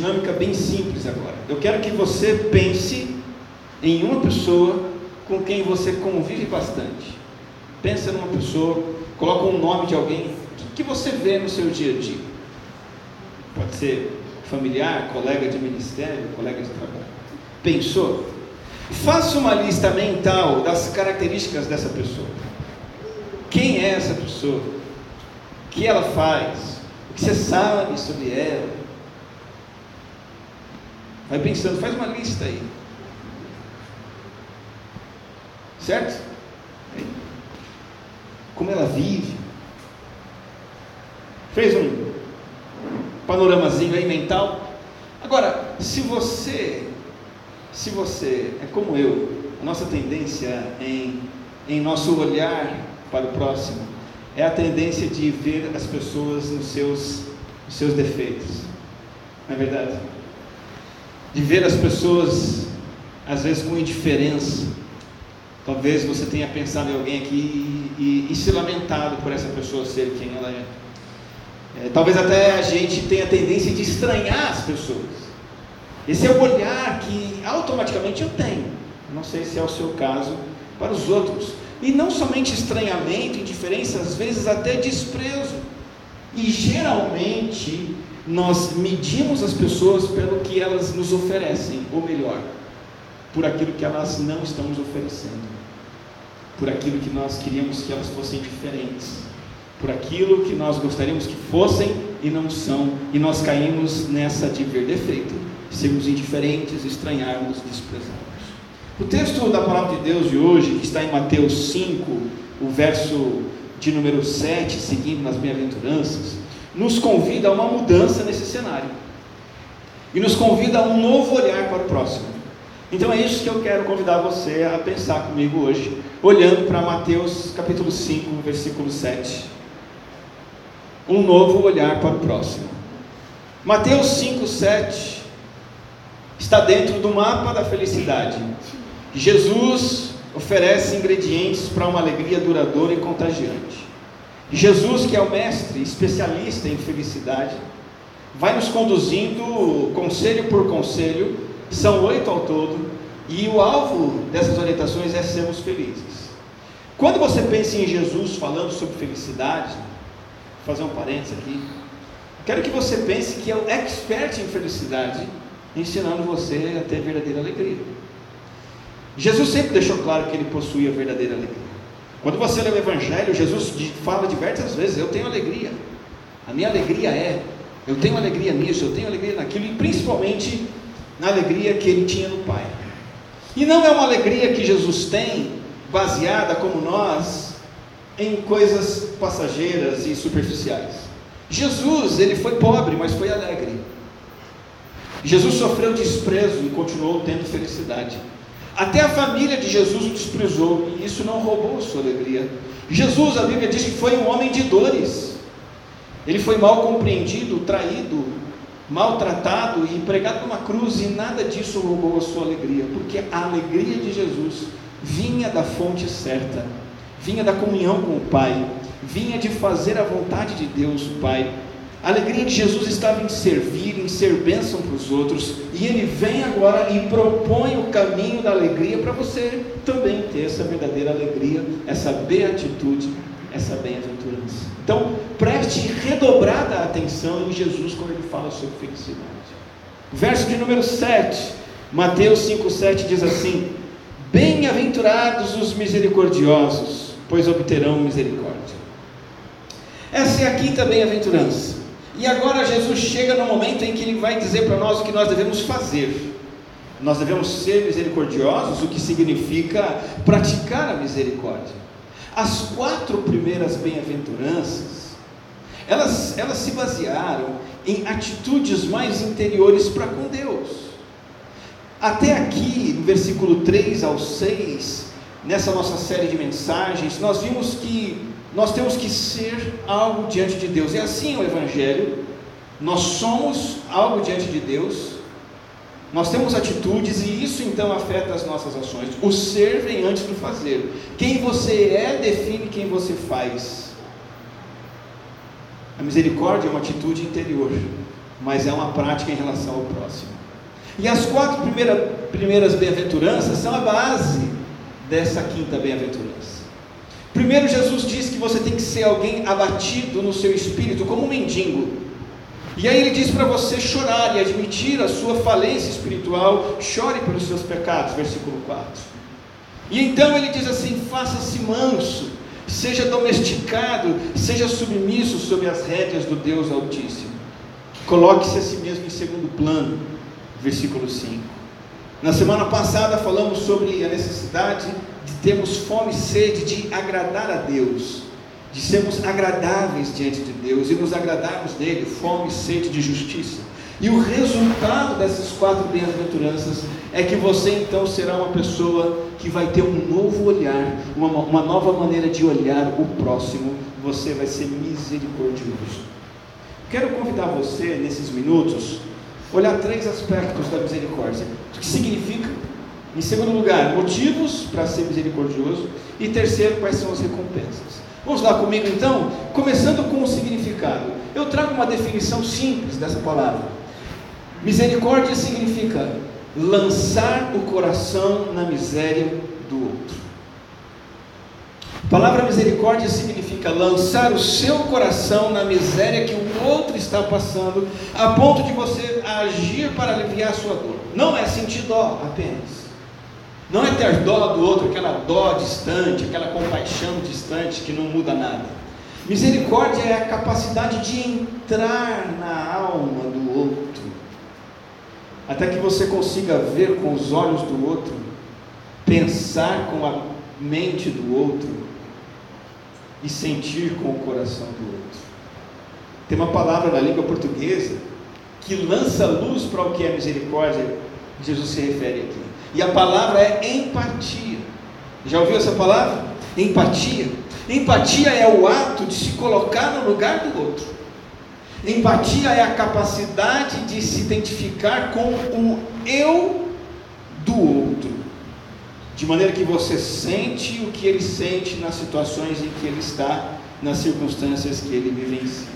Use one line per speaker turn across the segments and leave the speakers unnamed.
dinâmica bem simples agora. Eu quero que você pense em uma pessoa com quem você convive bastante. Pensa numa pessoa, coloca um nome de alguém que você vê no seu dia a dia. Pode ser familiar, colega de ministério, colega de trabalho. Pensou? Faça uma lista mental das características dessa pessoa. Quem é essa pessoa? O que ela faz? O que você sabe sobre ela? Vai pensando, faz uma lista aí. Certo? Como ela vive. Fez um panoramazinho aí mental. Agora, se você, se você é como eu, a nossa tendência em, em nosso olhar para o próximo é a tendência de ver as pessoas nos seus, nos seus defeitos. Não é verdade? De ver as pessoas, às vezes, com indiferença. Talvez você tenha pensado em alguém aqui e, e, e se lamentado por essa pessoa ser quem ela é. É, talvez até a gente tenha tendência de estranhar as pessoas. Esse é o olhar que automaticamente eu tenho. Não sei se é o seu caso para os outros. E não somente estranhamento, indiferença, às vezes até desprezo. E geralmente nós medimos as pessoas pelo que elas nos oferecem, ou melhor, por aquilo que elas não estão nos oferecendo, por aquilo que nós queríamos que elas fossem diferentes por aquilo que nós gostaríamos que fossem e não são, e nós caímos nessa de ver defeito, sermos indiferentes, estranharmos, desprezarmos. O texto da palavra de Deus de hoje, que está em Mateus 5, o verso de número 7, seguindo nas bem-aventuranças, nos convida a uma mudança nesse cenário. E nos convida a um novo olhar para o próximo. Então é isso que eu quero convidar você a pensar comigo hoje, olhando para Mateus capítulo 5, versículo 7 um novo olhar para o próximo. Mateus 5, 7 está dentro do mapa da felicidade. Jesus oferece ingredientes para uma alegria duradoura e contagiante. Jesus, que é o mestre, especialista em felicidade, vai nos conduzindo conselho por conselho, são oito ao todo, e o alvo dessas orientações é sermos felizes. Quando você pensa em Jesus falando sobre felicidade, Vou fazer um parênteses aqui. Quero que você pense que é o expert em felicidade, ensinando você a ter verdadeira alegria. Jesus sempre deixou claro que ele possuía verdadeira alegria. Quando você lê o Evangelho, Jesus fala diversas vezes: Eu tenho alegria. A minha alegria é, eu tenho alegria nisso, eu tenho alegria naquilo, e principalmente na alegria que ele tinha no Pai. E não é uma alegria que Jesus tem, baseada como nós, em coisas passageiras e superficiais. Jesus, ele foi pobre, mas foi alegre. Jesus sofreu desprezo e continuou tendo felicidade. Até a família de Jesus o desprezou e isso não roubou sua alegria. Jesus, a Bíblia diz que foi um homem de dores. Ele foi mal compreendido, traído, maltratado e pregado numa cruz e nada disso roubou a sua alegria, porque a alegria de Jesus vinha da fonte certa vinha da comunhão com o Pai, vinha de fazer a vontade de Deus, o Pai. A alegria de Jesus estava em servir, em ser bênção para os outros, e Ele vem agora e propõe o caminho da alegria para você também ter essa verdadeira alegria, essa beatitude, essa bem-aventurança. Então, preste redobrada atenção em Jesus quando Ele fala sobre felicidade. Verso de número 7, Mateus 5,7 diz assim: Bem-aventurados os misericordiosos pois obterão misericórdia. Essa é a quinta bem-aventurança. E agora Jesus chega no momento em que ele vai dizer para nós o que nós devemos fazer. Nós devemos ser misericordiosos, o que significa praticar a misericórdia. As quatro primeiras bem-aventuranças, elas, elas se basearam em atitudes mais interiores para com Deus. Até aqui, no versículo 3 ao 6, nessa nossa série de mensagens, nós vimos que nós temos que ser algo diante de Deus. E assim é o Evangelho. Nós somos algo diante de Deus. Nós temos atitudes e isso então afeta as nossas ações. O ser vem antes do fazer. Quem você é define quem você faz. A misericórdia é uma atitude interior. mas é uma prática em relação ao próximo. E as quatro primeira, primeiras bem-aventuranças são a base dessa quinta bem-aventurança. Primeiro, Jesus diz que você tem que ser alguém abatido no seu espírito, como um mendigo. E aí ele diz para você chorar e admitir a sua falência espiritual, chore pelos seus pecados, versículo 4. E então ele diz assim: faça-se manso, seja domesticado, seja submisso sob as rédeas do Deus Altíssimo. Coloque-se a si mesmo em segundo plano, versículo 5. Na semana passada falamos sobre a necessidade de termos fome e sede de agradar a Deus, de sermos agradáveis diante de Deus e nos agradarmos dele, fome e sede de justiça. E o resultado dessas quatro bem-aventuranças é que você então será uma pessoa que vai ter um novo olhar, uma, uma nova maneira de olhar o próximo. Você vai ser misericordioso. Quero convidar você, nesses minutos, olhar três aspectos da misericórdia. O que significa? Em segundo lugar, motivos para ser misericordioso. E terceiro, quais são as recompensas. Vamos lá comigo então? Começando com o significado. Eu trago uma definição simples dessa palavra. Misericórdia significa lançar o coração na miséria do outro. A palavra misericórdia significa lançar o seu coração na miséria que o outro está passando, a ponto de você agir para aliviar a sua dor. Não é sentir dó apenas. Não é ter dó do outro, aquela dó distante, aquela compaixão distante que não muda nada. Misericórdia é a capacidade de entrar na alma do outro até que você consiga ver com os olhos do outro, pensar com a mente do outro e sentir com o coração do outro. Tem uma palavra na língua portuguesa que lança luz para o que é misericórdia, Jesus se refere aqui. E a palavra é empatia. Já ouviu essa palavra? Empatia. Empatia é o ato de se colocar no lugar do outro. Empatia é a capacidade de se identificar com o eu do outro, de maneira que você sente o que ele sente nas situações em que ele está, nas circunstâncias que ele vivencia.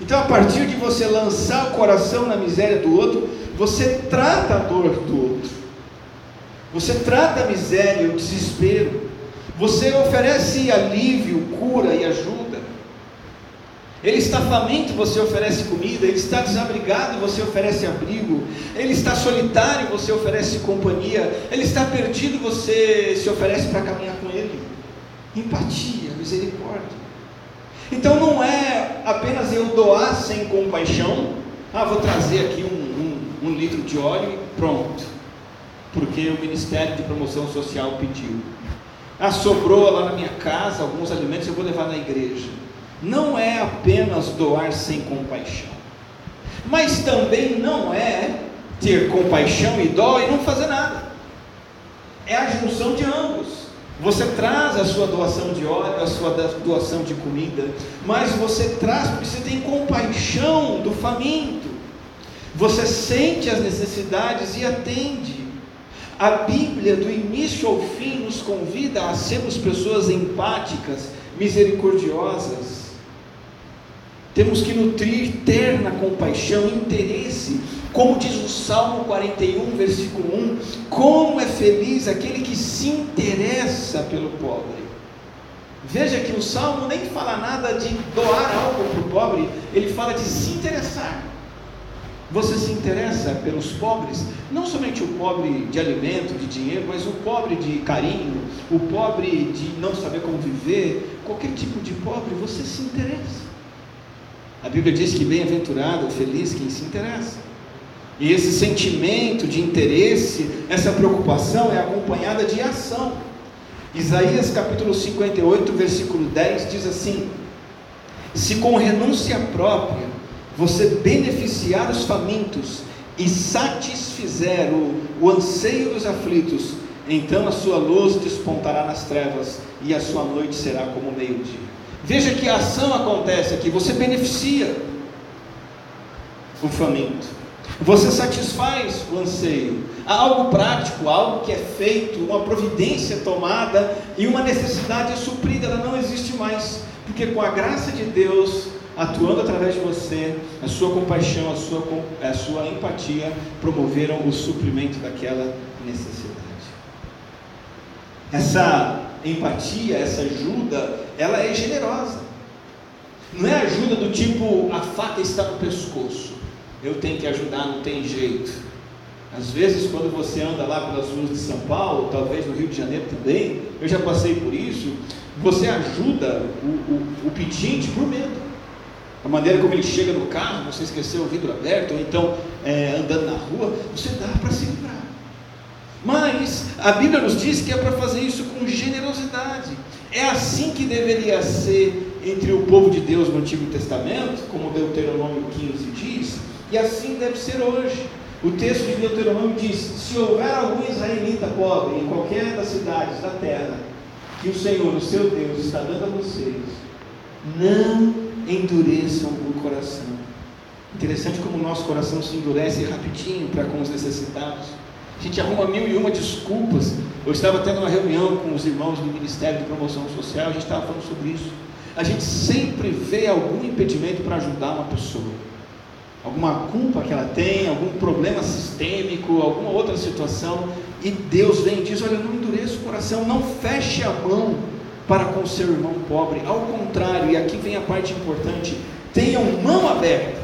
Então, a partir de você lançar o coração na miséria do outro, você trata a dor do outro, você trata a miséria, o desespero, você oferece alívio, cura e ajuda. Ele está faminto, você oferece comida. Ele está desabrigado, você oferece abrigo. Ele está solitário, você oferece companhia. Ele está perdido, você se oferece para caminhar com ele. Empatia, misericórdia. Então não é apenas eu doar sem compaixão. Ah, vou trazer aqui um, um, litro de óleo e pronto. Porque o Ministério de Promoção Social pediu. Ah, sobrou lá na minha casa alguns alimentos, eu vou levar na igreja não é apenas doar sem compaixão, mas também não é ter compaixão e dó e não fazer nada. É a junção de ambos. Você traz a sua doação de óleo, a sua doação de comida, mas você traz porque você tem compaixão do faminto. Você sente as necessidades e atende. A Bíblia, do início ao fim, nos convida a sermos pessoas empáticas, misericordiosas, temos que nutrir terna compaixão, interesse, como diz o Salmo 41, versículo 1: como é feliz aquele que se interessa pelo pobre. Veja que o Salmo nem fala nada de doar algo para o pobre, ele fala de se interessar. Você se interessa pelos pobres, não somente o pobre de alimento, de dinheiro, mas o pobre de carinho, o pobre de não saber como viver, qualquer tipo de pobre, você se interessa. A Bíblia diz que bem-aventurado, feliz quem se interessa. E esse sentimento de interesse, essa preocupação é acompanhada de ação. Isaías capítulo 58, versículo 10 diz assim: Se com renúncia própria você beneficiar os famintos e satisfizer o, o anseio dos aflitos, então a sua luz despontará nas trevas e a sua noite será como meio-dia. Veja que a ação acontece aqui, você beneficia o faminto, você satisfaz o anseio. Há algo prático, algo que é feito, uma providência tomada e uma necessidade é suprida, ela não existe mais, porque com a graça de Deus atuando através de você, a sua compaixão, a sua, a sua empatia, promoveram o suprimento daquela necessidade. Essa empatia, essa ajuda, ela é generosa. Não é ajuda do tipo a faca está no pescoço. Eu tenho que ajudar, não tem jeito. Às vezes, quando você anda lá pelas ruas de São Paulo, talvez no Rio de Janeiro também, eu já passei por isso, você ajuda o, o, o pedinte por medo. A maneira como ele chega no carro, você esqueceu o vidro aberto, ou então é, andando na rua, você dá para se livrar. Mas a Bíblia nos diz que é para fazer isso com generosidade. É assim que deveria ser entre o povo de Deus no Antigo Testamento, como Deuteronômio 15 diz, e assim deve ser hoje. O texto de Deuteronômio diz: Se houver algum israelita pobre em qualquer das cidades da terra, que o Senhor, o seu Deus, está dando a vocês, não endureçam o coração. Interessante como o nosso coração se endurece rapidinho para com os necessitados. A gente arruma mil e uma desculpas. Eu estava tendo uma reunião com os irmãos do Ministério de Promoção Social, a gente estava falando sobre isso. A gente sempre vê algum impedimento para ajudar uma pessoa. Alguma culpa que ela tem, algum problema sistêmico, alguma outra situação, e Deus vem e diz: Olha, não endureça o coração, não feche a mão para com o seu irmão pobre. Ao contrário, e aqui vem a parte importante: tenham mão aberta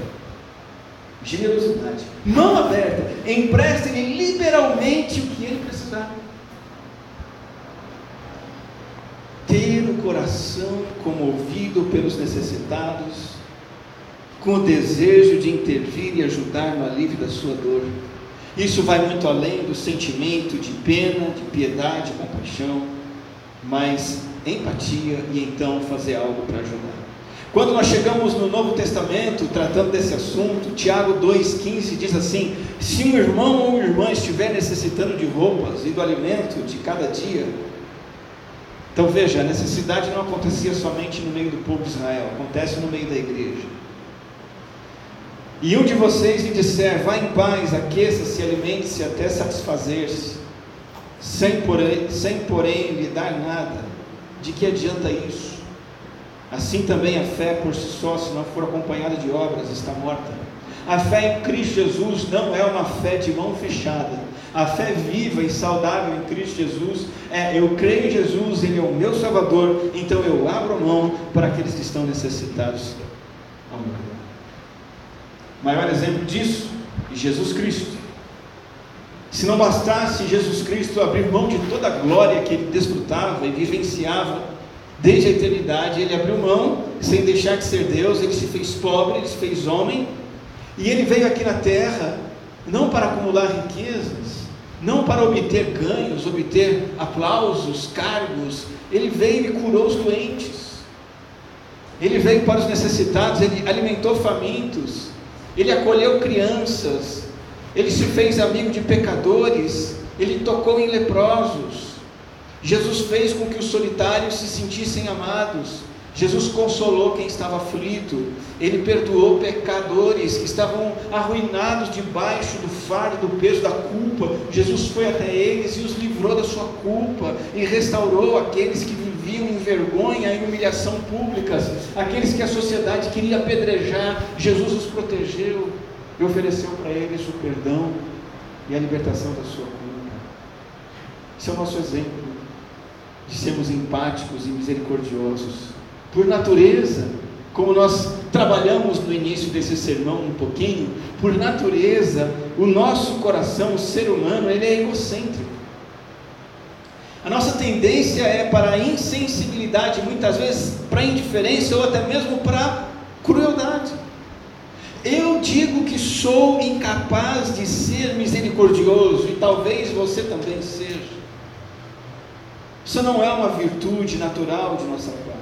generosidade, mão aberta, empreste-lhe liberalmente o que ele precisar. Ter o coração comovido pelos necessitados, com o desejo de intervir e ajudar no alívio da sua dor. Isso vai muito além do sentimento de pena, de piedade, compaixão, mas empatia e então fazer algo para ajudar. Quando nós chegamos no Novo Testamento, tratando desse assunto, Tiago 2,15 diz assim: Se um irmão ou uma irmã estiver necessitando de roupas e do alimento de cada dia, então veja, a necessidade não acontecia somente no meio do povo de Israel, acontece no meio da igreja. E um de vocês lhe disser: Vá em paz, aqueça-se, alimente-se até satisfazer-se, sem porém, sem porém lhe dar nada, de que adianta isso? Assim também a fé por si só, se não for acompanhada de obras, está morta. A fé em Cristo Jesus não é uma fé de mão fechada. A fé viva e saudável em Cristo Jesus é eu creio em Jesus, Ele é o meu Salvador, então eu abro a mão para aqueles que estão necessitados meu redor. Maior exemplo disso, Jesus Cristo. Se não bastasse Jesus Cristo abrir mão de toda a glória que ele desfrutava e vivenciava, Desde a eternidade ele abriu mão, sem deixar de ser Deus, ele se fez pobre, ele se fez homem, e ele veio aqui na terra não para acumular riquezas, não para obter ganhos, obter aplausos, cargos, ele veio e curou os doentes. Ele veio para os necessitados, ele alimentou famintos, ele acolheu crianças, ele se fez amigo de pecadores, ele tocou em leprosos, Jesus fez com que os solitários se sentissem amados. Jesus consolou quem estava aflito, ele perdoou pecadores que estavam arruinados debaixo do fardo, do peso da culpa. Jesus foi até eles e os livrou da sua culpa e restaurou aqueles que viviam em vergonha e humilhação públicas, aqueles que a sociedade queria apedrejar. Jesus os protegeu e ofereceu para eles o perdão e a libertação da sua culpa. Esse é o nosso exemplo de sermos empáticos e misericordiosos. Por natureza, como nós trabalhamos no início desse sermão um pouquinho, por natureza, o nosso coração, o ser humano, ele é egocêntrico. A nossa tendência é para a insensibilidade, muitas vezes para a indiferença ou até mesmo para a crueldade. Eu digo que sou incapaz de ser misericordioso e talvez você também seja. Isso não é uma virtude natural de nossa parte.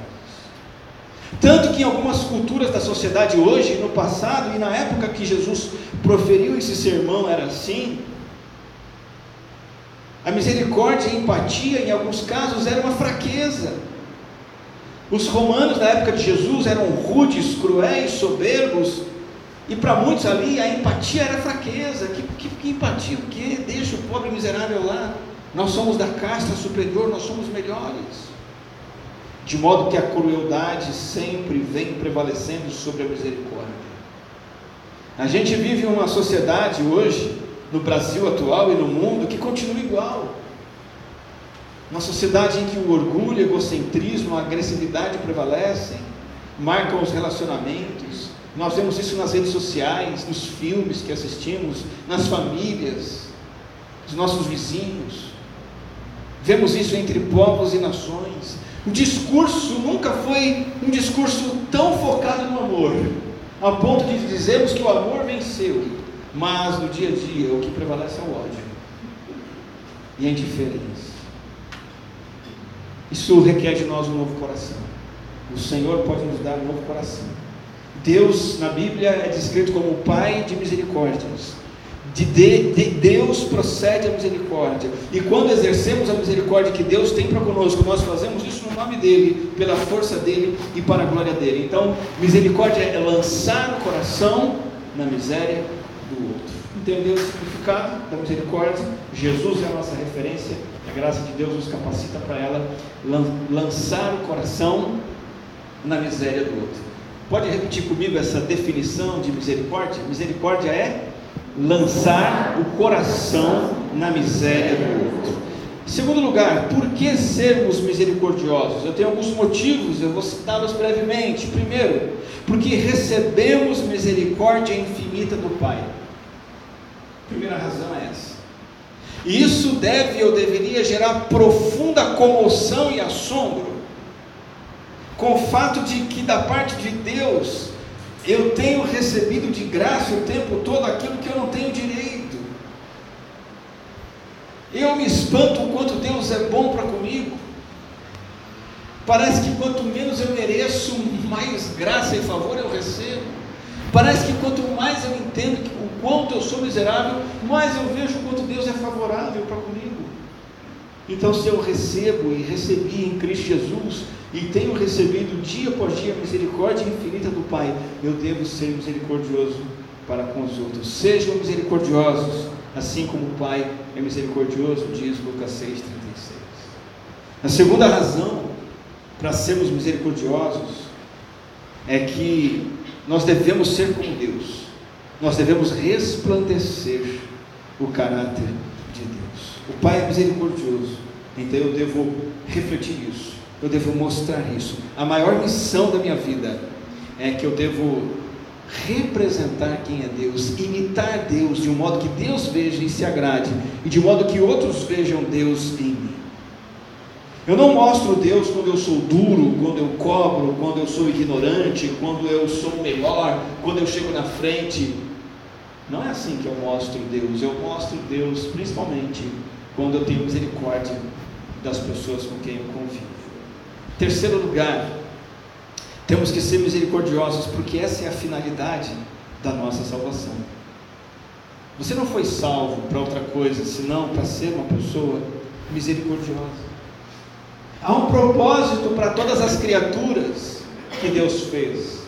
Tanto que em algumas culturas da sociedade hoje, no passado e na época que Jesus proferiu esse sermão era assim, a misericórdia e a empatia, em alguns casos, era uma fraqueza. Os romanos da época de Jesus eram rudes, cruéis, soberbos, e para muitos ali a empatia era fraqueza. Que, que, que empatia o quê? Deixa o pobre miserável lá. Nós somos da casta superior, nós somos melhores. de modo que a crueldade sempre vem prevalecendo sobre a misericórdia. A gente vive uma sociedade hoje, no Brasil atual e no mundo, que continua igual. Uma sociedade em que o orgulho, o egocentrismo, a agressividade prevalecem, marcam os relacionamentos. Nós vemos isso nas redes sociais, nos filmes que assistimos, nas famílias, dos nossos vizinhos. Vemos isso entre povos e nações. O discurso nunca foi um discurso tão focado no amor, a ponto de dizermos que o amor venceu, mas no dia a dia o que prevalece é o ódio e a indiferença. Isso requer de nós um novo coração. O Senhor pode nos dar um novo coração. Deus, na Bíblia, é descrito como o Pai de misericórdias. De, de, de, Deus procede a misericórdia. E quando exercemos a misericórdia que Deus tem para conosco, nós fazemos isso no nome dEle, pela força dEle e para a glória dEle. Então, misericórdia é lançar o coração na miséria do outro. Entendeu o significado da misericórdia? Jesus é a nossa referência, a graça de Deus nos capacita para ela lançar o coração na miséria do outro. Pode repetir comigo essa definição de misericórdia? Misericórdia é lançar o coração na miséria do outro. Segundo lugar, por que sermos misericordiosos? Eu tenho alguns motivos, eu vou citá-los brevemente. Primeiro, porque recebemos misericórdia infinita do Pai. Primeira razão é essa. E isso deve ou deveria gerar profunda comoção e assombro com o fato de que da parte de Deus eu tenho recebido de graça o tempo todo aquilo que eu não tenho direito. Eu me espanto o quanto Deus é bom para comigo. Parece que quanto menos eu mereço, mais graça e favor eu recebo. Parece que quanto mais eu entendo o quanto eu sou miserável, mais eu vejo o quanto Deus é favorável para comigo. Então, se eu recebo e recebi em Cristo Jesus, e tenho recebido dia após dia a misericórdia infinita do Pai, eu devo ser misericordioso para com os outros. Sejam misericordiosos, assim como o Pai é misericordioso, diz Lucas 6,36. A segunda razão para sermos misericordiosos é que nós devemos ser como Deus, nós devemos resplandecer o caráter de Deus. O Pai é misericordioso, então eu devo refletir isso eu devo mostrar isso. A maior missão da minha vida é que eu devo representar quem é Deus, imitar Deus de um modo que Deus veja e se agrade, e de modo que outros vejam Deus em mim. Eu não mostro Deus quando eu sou duro, quando eu cobro, quando eu sou ignorante, quando eu sou melhor, quando eu chego na frente. Não é assim que eu mostro Deus. Eu mostro Deus principalmente quando eu tenho misericórdia das pessoas com quem eu convivo. Terceiro lugar, temos que ser misericordiosos, porque essa é a finalidade da nossa salvação. Você não foi salvo para outra coisa, senão para ser uma pessoa misericordiosa. Há um propósito para todas as criaturas que Deus fez.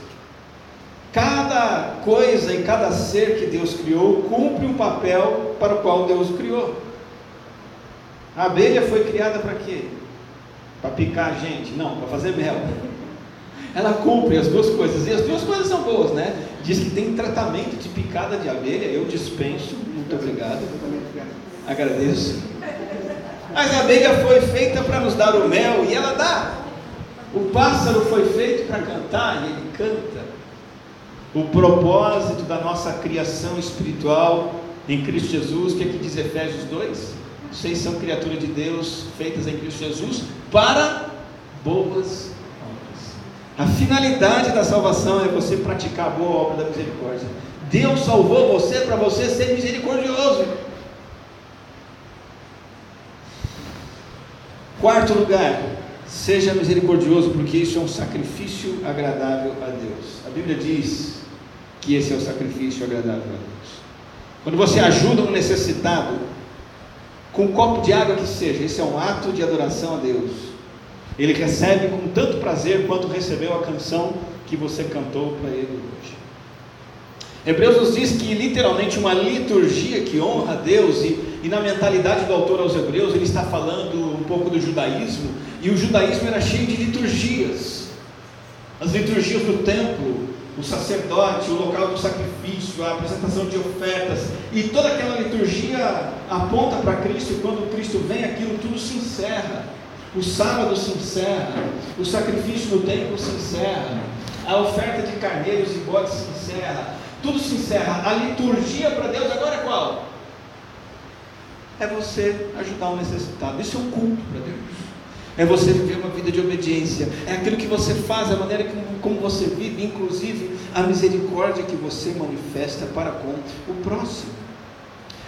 Cada coisa e cada ser que Deus criou cumpre um papel para o qual Deus o criou. A abelha foi criada para quê? para picar a gente, não, para fazer mel. Ela cumpre as duas coisas, e as duas coisas são boas, né? Diz que tem tratamento de picada de abelha, eu dispenso, muito obrigado. Agradeço. Mas a abelha foi feita para nos dar o mel e ela dá. O pássaro foi feito para cantar e ele canta. O propósito da nossa criação espiritual em Cristo Jesus, o que, é que diz Efésios 2? Vocês são criaturas de Deus, feitas em Cristo Jesus, para boas obras. A finalidade da salvação é você praticar a boa obra da misericórdia. Deus salvou você para você ser misericordioso. Quarto lugar, seja misericordioso, porque isso é um sacrifício agradável a Deus. A Bíblia diz que esse é o sacrifício agradável a Deus. Quando você ajuda um necessitado, com um copo de água que seja, esse é um ato de adoração a Deus. Ele recebe com tanto prazer quanto recebeu a canção que você cantou para ele hoje. Hebreus nos diz que literalmente uma liturgia que honra a Deus, e, e na mentalidade do autor aos Hebreus, ele está falando um pouco do judaísmo, e o judaísmo era cheio de liturgias. As liturgias do templo, o sacerdote, o local do sacrifício, a apresentação de ofertas, e toda aquela liturgia aponta para Cristo, e quando Cristo vem, aquilo tudo se encerra. O sábado se encerra, o sacrifício no templo se encerra, a oferta de carneiros e bodes se encerra, tudo se encerra. A liturgia para Deus agora é qual? É você ajudar o necessitado. Isso é um culto para Deus. É você viver uma vida de obediência. É aquilo que você faz, a maneira como você vive, inclusive a misericórdia que você manifesta para com o próximo.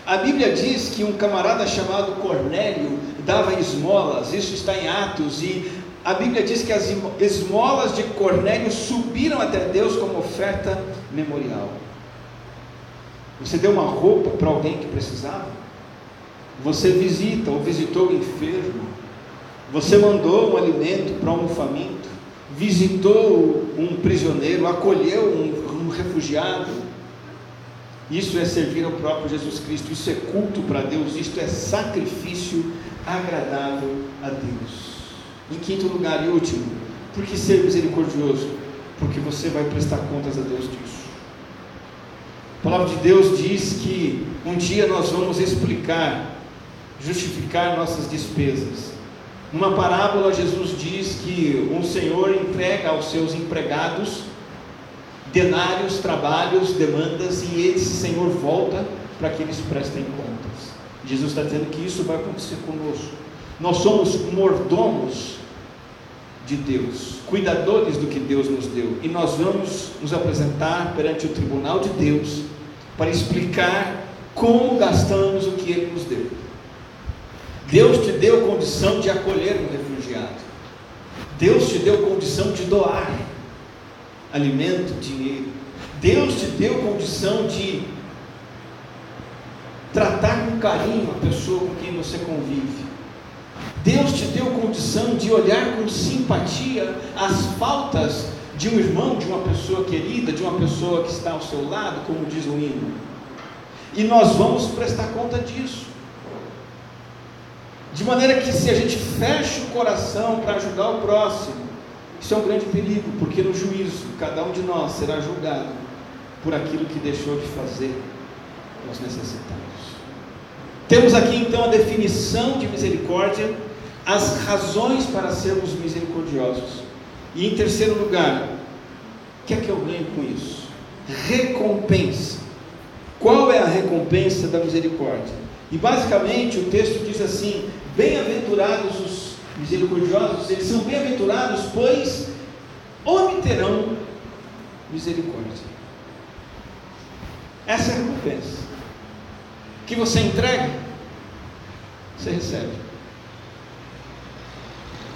A Bíblia diz que um camarada chamado Cornélio dava esmolas, isso está em Atos, e a Bíblia diz que as esmolas de Cornélio subiram até Deus como oferta memorial. Você deu uma roupa para alguém que precisava? Você visita ou visitou o enfermo? Você mandou um alimento para um faminto? Visitou um prisioneiro? Acolheu um, um refugiado? Isso é servir ao próprio Jesus Cristo, isso é culto para Deus, isto é sacrifício agradável a Deus. Em quinto lugar e último, por que ser misericordioso? Porque você vai prestar contas a Deus disso. A palavra de Deus diz que um dia nós vamos explicar, justificar nossas despesas. Numa parábola, Jesus diz que um senhor entrega aos seus empregados denários, trabalhos, demandas, e esse Senhor volta para que eles prestem contas. Jesus está dizendo que isso vai acontecer conosco. Nós somos mordomos de Deus, cuidadores do que Deus nos deu, e nós vamos nos apresentar perante o tribunal de Deus para explicar como gastamos o que Ele nos deu. Deus te deu condição de acolher um refugiado. Deus te deu condição de doar alimento, dinheiro. Deus te deu condição de tratar com carinho a pessoa com quem você convive. Deus te deu condição de olhar com simpatia as faltas de um irmão, de uma pessoa querida, de uma pessoa que está ao seu lado, como diz o hino. E nós vamos prestar conta disso. De maneira que se a gente fecha o coração para ajudar o próximo, isso é um grande perigo, porque no juízo, cada um de nós será julgado por aquilo que deixou de fazer aos necessitados. Temos aqui então a definição de misericórdia, as razões para sermos misericordiosos. E em terceiro lugar, o que é que eu ganho com isso? Recompensa. Qual é a recompensa da misericórdia? E basicamente o texto diz assim: Bem-aventurados os misericordiosos, eles são bem-aventurados, pois obterão misericórdia. Essa é a recompensa. Que você entrega, você recebe.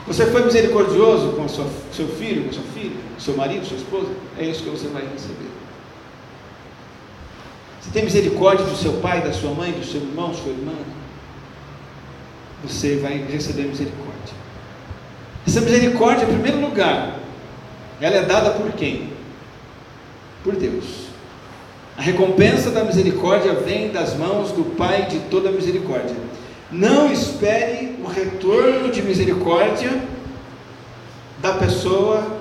Você foi misericordioso com sua, seu filho, com sua filha, seu marido, sua esposa, é isso que você vai receber. Você tem misericórdia do seu pai, da sua mãe, do seu irmão, sua irmã, você vai receber misericórdia. Essa misericórdia, em primeiro lugar, ela é dada por quem? Por Deus. A recompensa da misericórdia vem das mãos do Pai de toda misericórdia. Não espere o retorno de misericórdia da pessoa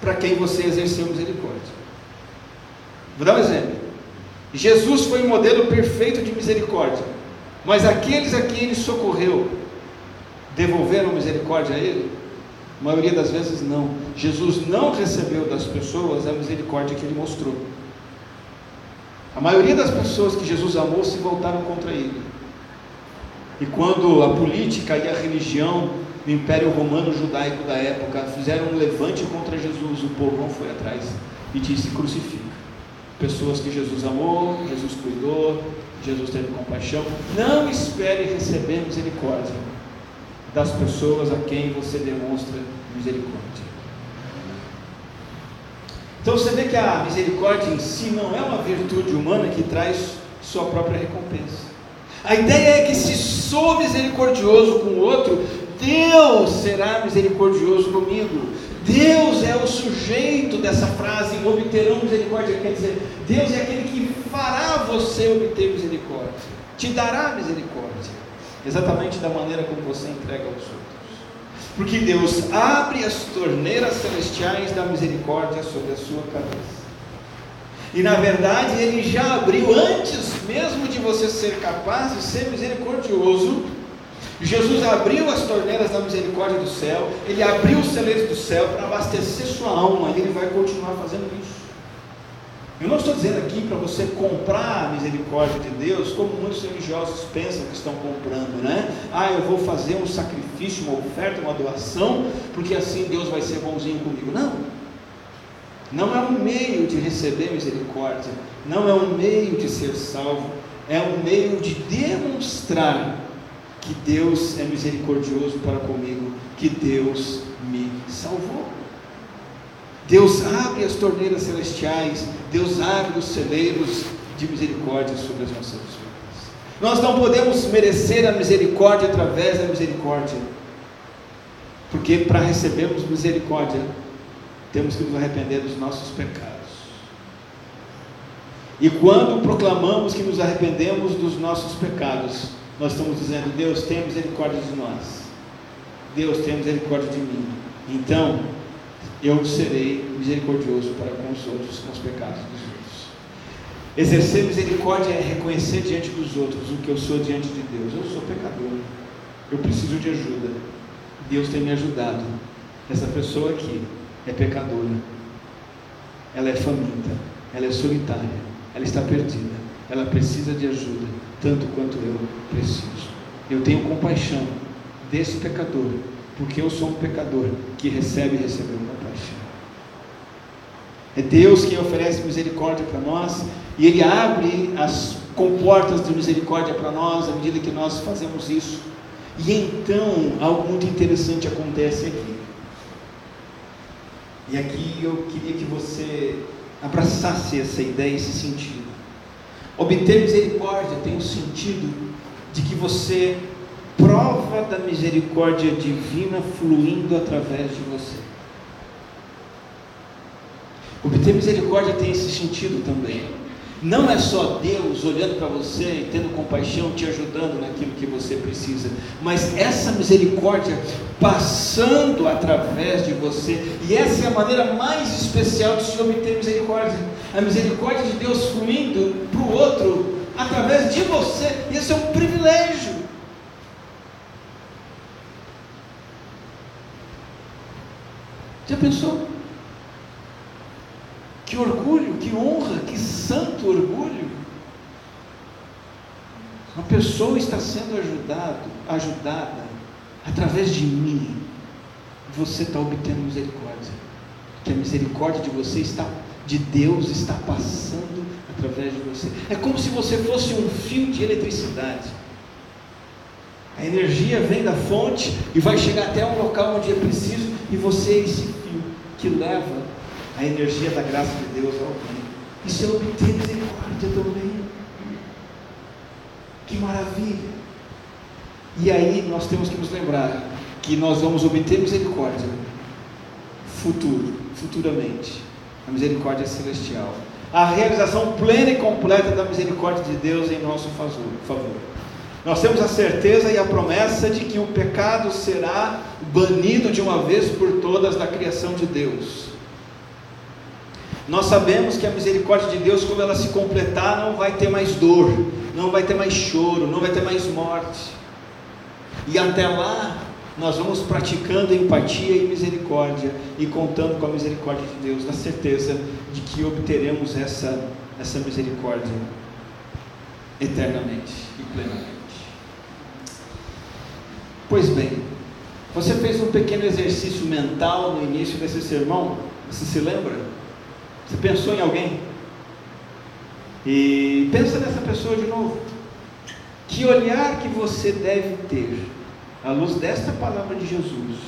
para quem você exerceu misericórdia. Vou dar um exemplo. Jesus foi o modelo perfeito de misericórdia, mas aqueles a quem ele socorreu, devolveram misericórdia a ele? A maioria das vezes não. Jesus não recebeu das pessoas a misericórdia que ele mostrou. A maioria das pessoas que Jesus amou se voltaram contra ele. E quando a política e a religião do Império Romano Judaico da época fizeram um levante contra Jesus, o povo não foi atrás e disse: crucifica. Pessoas que Jesus amou, Jesus cuidou, Jesus teve compaixão. Não espere receber misericórdia das pessoas a quem você demonstra misericórdia. Então você vê que a misericórdia em si não é uma virtude humana que traz sua própria recompensa. A ideia é que se sou misericordioso com o outro, Deus será misericordioso comigo. Deus é o sujeito dessa frase, obterão misericórdia, quer dizer, Deus é aquele que fará você obter misericórdia, te dará misericórdia, exatamente da maneira como você entrega aos outros. Porque Deus abre as torneiras celestiais da misericórdia sobre a sua cabeça. E na verdade, Ele já abriu antes mesmo de você ser capaz de ser misericordioso. Jesus abriu as torneiras da misericórdia do céu, Ele abriu os celeiros do céu para abastecer sua alma, e Ele vai continuar fazendo isso. Eu não estou dizendo aqui para você comprar a misericórdia de Deus, como muitos religiosos pensam que estão comprando, né? Ah, eu vou fazer um sacrifício, uma oferta, uma doação, porque assim Deus vai ser bonzinho comigo. Não. Não é um meio de receber misericórdia, não é um meio de ser salvo, é um meio de demonstrar que Deus é misericordioso para comigo, que Deus me salvou. Deus abre as torneiras celestiais, Deus abre os celeiros de misericórdia sobre as nossas vidas. Nós não podemos merecer a misericórdia através da misericórdia, porque para recebermos misericórdia, temos que nos arrepender dos nossos pecados. E quando proclamamos que nos arrependemos dos nossos pecados, nós estamos dizendo: Deus, tenha misericórdia de nós. Deus, tenha misericórdia de mim. Então, eu serei misericordioso para com os outros, com os pecados dos outros. Exercer misericórdia é reconhecer diante dos outros o que eu sou diante de Deus. Eu sou pecador. Eu preciso de ajuda. Deus tem me ajudado. Essa pessoa aqui é pecadora. Ela é faminta. Ela é solitária. Ela está perdida. Ela precisa de ajuda, tanto quanto eu preciso. Eu tenho compaixão desse pecador, porque eu sou um pecador que recebe e recebeu compaixão. É Deus quem oferece misericórdia para nós e Ele abre as comportas de misericórdia para nós à medida que nós fazemos isso. E então algo muito interessante acontece aqui. E aqui eu queria que você abraçasse essa ideia, esse sentido. Obter misericórdia tem o sentido de que você prova da misericórdia divina fluindo através de você. Obter misericórdia tem esse sentido também. Não é só Deus olhando para você e tendo compaixão, te ajudando naquilo que você precisa, mas essa misericórdia passando através de você, e essa é a maneira mais especial de se obter misericórdia. A misericórdia de Deus fluindo para o outro através de você, isso é um privilégio. Já pensou? Que orgulho, que honra, que santo orgulho. Uma pessoa está sendo ajudado, ajudada através de mim. Você está obtendo misericórdia. Que a misericórdia de você está, de Deus está passando através de você. É como se você fosse um fio de eletricidade. A energia vem da fonte e vai chegar até um local onde é preciso, e você é esse fio que leva a energia da graça de Deus ao alguém. Isso é obter misericórdia também. Que maravilha! E aí nós temos que nos lembrar que nós vamos obter misericórdia futuro, futuramente. A misericórdia celestial. A realização plena e completa da misericórdia de Deus em nosso favor. Nós temos a certeza e a promessa de que o pecado será banido de uma vez por todas da criação de Deus. Nós sabemos que a misericórdia de Deus, quando ela se completar, não vai ter mais dor, não vai ter mais choro, não vai ter mais morte. E até lá, nós vamos praticando empatia e misericórdia e contando com a misericórdia de Deus, na certeza de que obteremos essa, essa misericórdia eternamente e plenamente. Pois bem, você fez um pequeno exercício mental no início desse sermão? Você se lembra? Você pensou em alguém? E pensa nessa pessoa de novo. Que olhar que você deve ter, à luz desta palavra de Jesus,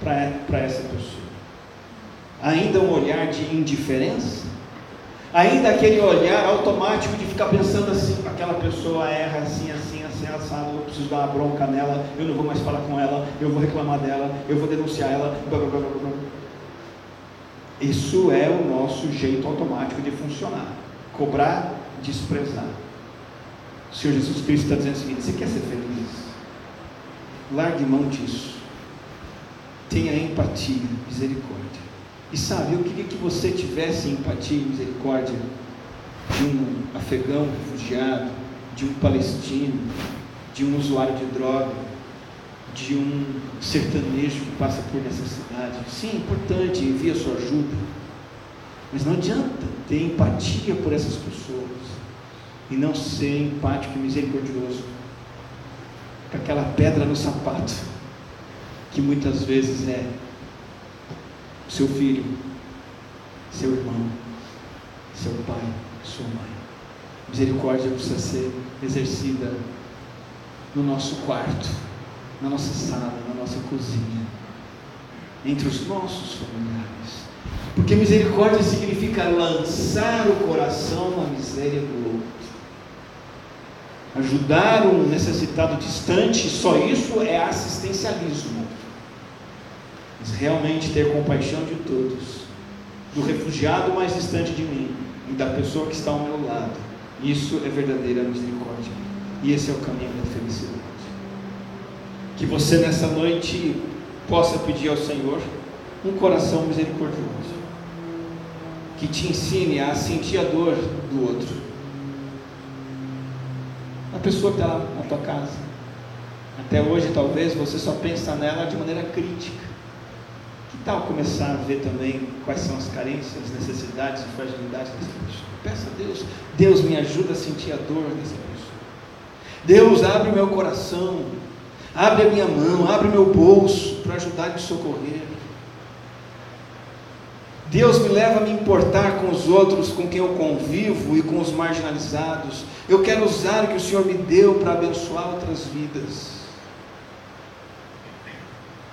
para essa pessoa? Ainda um olhar de indiferença? Ainda aquele olhar automático de ficar pensando assim, aquela pessoa erra assim, assim, assim, assado, eu preciso dar uma bronca nela, eu não vou mais falar com ela, eu vou reclamar dela, eu vou denunciar ela, blá blá blá blá. Isso é o nosso jeito automático de funcionar: cobrar, desprezar. O Senhor Jesus Cristo está dizendo o seguinte: você quer ser feliz? Largue mão disso. Tenha empatia, misericórdia. E sabe, eu queria que você tivesse empatia e misericórdia de um afegão refugiado, de um palestino, de um usuário de droga, de um sertanejo que passa por necessidade. Sim, é importante, envia sua ajuda. Mas não adianta ter empatia por essas pessoas e não ser empático e misericordioso com aquela pedra no sapato que muitas vezes é seu filho, seu irmão, seu pai, sua mãe. Misericórdia precisa ser exercida no nosso quarto, na nossa sala, na nossa cozinha, entre os nossos familiares. Porque misericórdia significa lançar o coração na miséria do outro. Ajudar um necessitado distante, só isso é assistencialismo. Mas realmente ter compaixão de todos, do refugiado mais distante de mim e da pessoa que está ao meu lado, isso é verdadeira misericórdia. E esse é o caminho da felicidade. Que você nessa noite possa pedir ao Senhor um coração misericordioso, que te ensine a sentir a dor do outro. A pessoa que está lá na tua casa. Até hoje, talvez, você só pensa nela de maneira crítica. Que tal começar a ver também quais são as carências, necessidades e fragilidades dessa pessoa? Peça a Deus, Deus me ajuda a sentir a dor dessa pessoa. Deus abre o meu coração, abre a minha mão, abre o meu bolso para ajudar e me socorrer. Deus me leva a me importar com os outros, com quem eu convivo e com os marginalizados. Eu quero usar o que o Senhor me deu para abençoar outras vidas.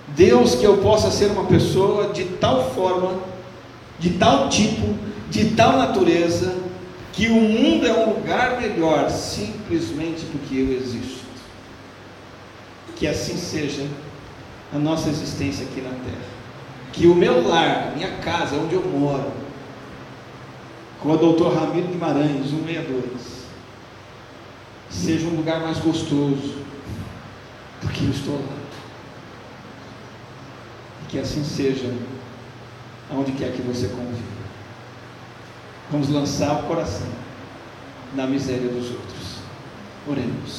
Deus, que eu possa ser uma pessoa de tal forma, de tal tipo, de tal natureza, que o mundo é um lugar melhor simplesmente porque eu existo. Que assim seja a nossa existência aqui na terra. Que o meu lar, minha casa, onde eu moro, com o doutor Ramiro Guimarães, 162, seja um lugar mais gostoso, porque eu estou lá. E que assim seja aonde quer que você conviva. Vamos lançar o coração na miséria dos outros. Oremos.